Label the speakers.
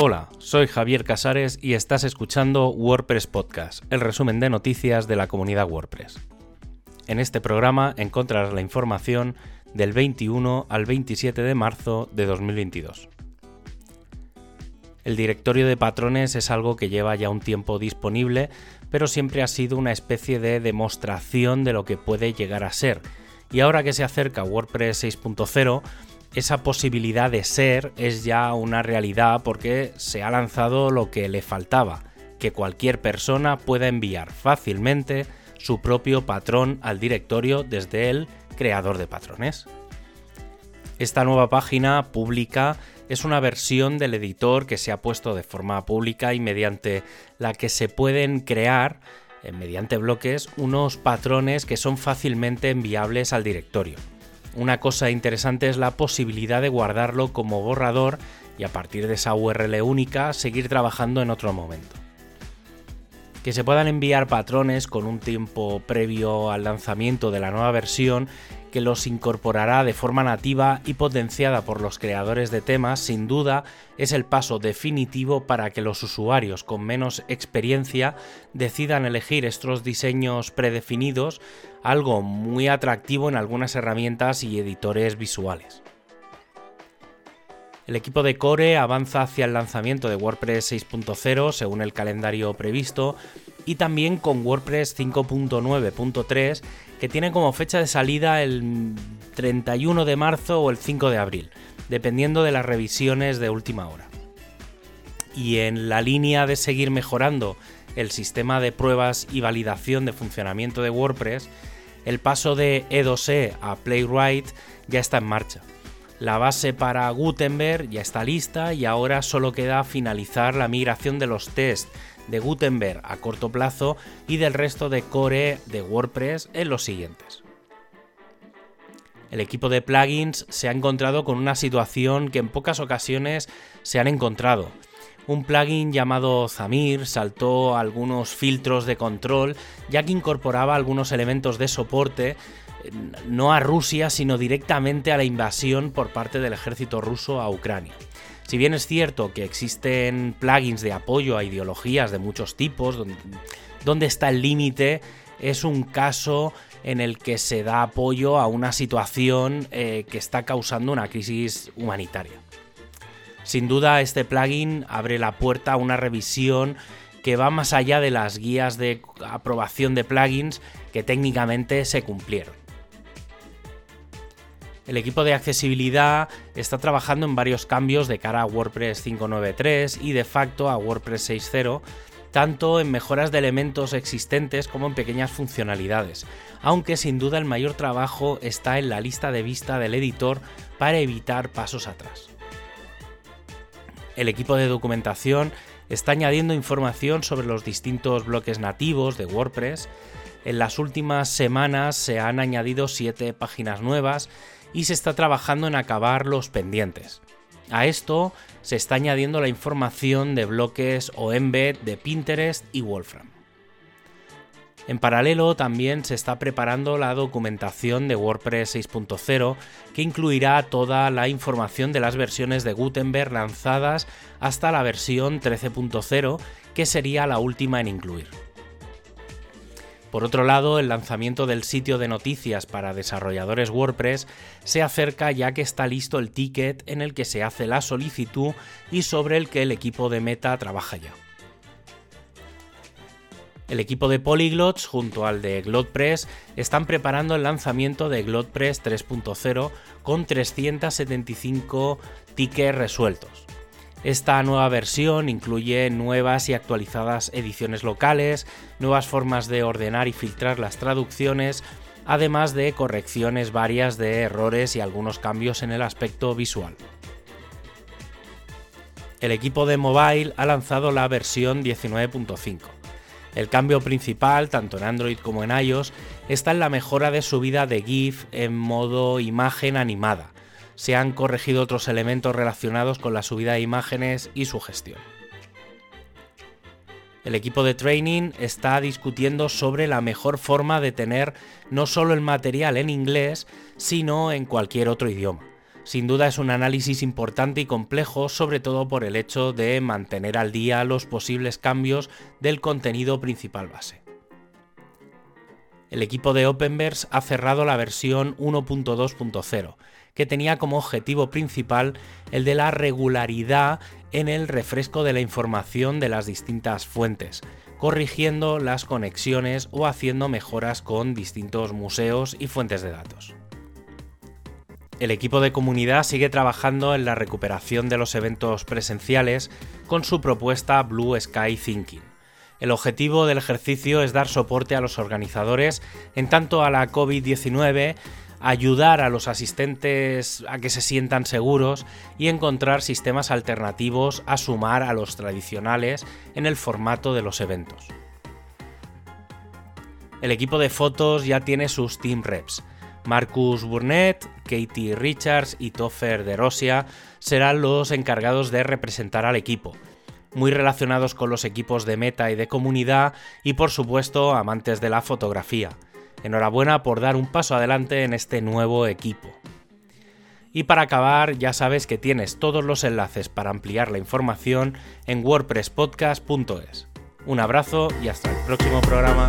Speaker 1: Hola, soy Javier Casares y estás escuchando WordPress Podcast, el resumen de noticias de la comunidad WordPress. En este programa encontrarás la información del 21 al 27 de marzo de 2022. El directorio de patrones es algo que lleva ya un tiempo disponible, pero siempre ha sido una especie de demostración de lo que puede llegar a ser. Y ahora que se acerca WordPress 6.0, esa posibilidad de ser es ya una realidad porque se ha lanzado lo que le faltaba, que cualquier persona pueda enviar fácilmente su propio patrón al directorio desde el creador de patrones. Esta nueva página pública es una versión del editor que se ha puesto de forma pública y mediante la que se pueden crear, eh, mediante bloques, unos patrones que son fácilmente enviables al directorio. Una cosa interesante es la posibilidad de guardarlo como borrador y a partir de esa URL única seguir trabajando en otro momento. Que se puedan enviar patrones con un tiempo previo al lanzamiento de la nueva versión que los incorporará de forma nativa y potenciada por los creadores de temas, sin duda es el paso definitivo para que los usuarios con menos experiencia decidan elegir estos diseños predefinidos, algo muy atractivo en algunas herramientas y editores visuales. El equipo de Core avanza hacia el lanzamiento de WordPress 6.0 según el calendario previsto y también con WordPress 5.9.3 que tiene como fecha de salida el 31 de marzo o el 5 de abril, dependiendo de las revisiones de última hora. Y en la línea de seguir mejorando el sistema de pruebas y validación de funcionamiento de WordPress, el paso de E2E e a Playwright ya está en marcha. La base para Gutenberg ya está lista y ahora solo queda finalizar la migración de los tests de Gutenberg a corto plazo y del resto de core de WordPress en los siguientes. El equipo de plugins se ha encontrado con una situación que en pocas ocasiones se han encontrado. Un plugin llamado Zamir saltó algunos filtros de control ya que incorporaba algunos elementos de soporte no a Rusia, sino directamente a la invasión por parte del ejército ruso a Ucrania. Si bien es cierto que existen plugins de apoyo a ideologías de muchos tipos, donde, está el límite es un caso en el que se da apoyo a una situación eh, que está causando una crisis humanitaria. Sin duda, este plugin abre la puerta a una revisión que va más allá de las guías de aprobación de plugins que técnicamente se cumplieron. El equipo de accesibilidad está trabajando en varios cambios de cara a WordPress 5.9.3 y de facto a WordPress 6.0, tanto en mejoras de elementos existentes como en pequeñas funcionalidades, aunque sin duda el mayor trabajo está en la lista de vista del editor para evitar pasos atrás. El equipo de documentación está añadiendo información sobre los distintos bloques nativos de WordPress. En las últimas semanas se han añadido 7 páginas nuevas y se está trabajando en acabar los pendientes. A esto se está añadiendo la información de bloques o embed de Pinterest y Wolfram. En paralelo también se está preparando la documentación de WordPress 6.0 que incluirá toda la información de las versiones de Gutenberg lanzadas hasta la versión 13.0 que sería la última en incluir. Por otro lado, el lanzamiento del sitio de noticias para desarrolladores WordPress se acerca ya que está listo el ticket en el que se hace la solicitud y sobre el que el equipo de Meta trabaja ya. El equipo de Polyglots junto al de GlotPress están preparando el lanzamiento de GlotPress 3.0 con 375 tickets resueltos. Esta nueva versión incluye nuevas y actualizadas ediciones locales, nuevas formas de ordenar y filtrar las traducciones, además de correcciones varias de errores y algunos cambios en el aspecto visual. El equipo de mobile ha lanzado la versión 19.5. El cambio principal, tanto en Android como en iOS, está en la mejora de subida de GIF en modo imagen animada, se han corregido otros elementos relacionados con la subida de imágenes y su gestión. El equipo de training está discutiendo sobre la mejor forma de tener no solo el material en inglés, sino en cualquier otro idioma. Sin duda es un análisis importante y complejo, sobre todo por el hecho de mantener al día los posibles cambios del contenido principal base. El equipo de Openverse ha cerrado la versión 1.2.0, que tenía como objetivo principal el de la regularidad en el refresco de la información de las distintas fuentes, corrigiendo las conexiones o haciendo mejoras con distintos museos y fuentes de datos. El equipo de comunidad sigue trabajando en la recuperación de los eventos presenciales con su propuesta Blue Sky Thinking. El objetivo del ejercicio es dar soporte a los organizadores en tanto a la COVID-19, ayudar a los asistentes a que se sientan seguros y encontrar sistemas alternativos a sumar a los tradicionales en el formato de los eventos. El equipo de fotos ya tiene sus team reps. Marcus Burnett, Katie Richards y Toffer de Rosia serán los encargados de representar al equipo, muy relacionados con los equipos de meta y de comunidad y por supuesto amantes de la fotografía. Enhorabuena por dar un paso adelante en este nuevo equipo. Y para acabar, ya sabes que tienes todos los enlaces para ampliar la información en wordpresspodcast.es. Un abrazo y hasta el próximo programa.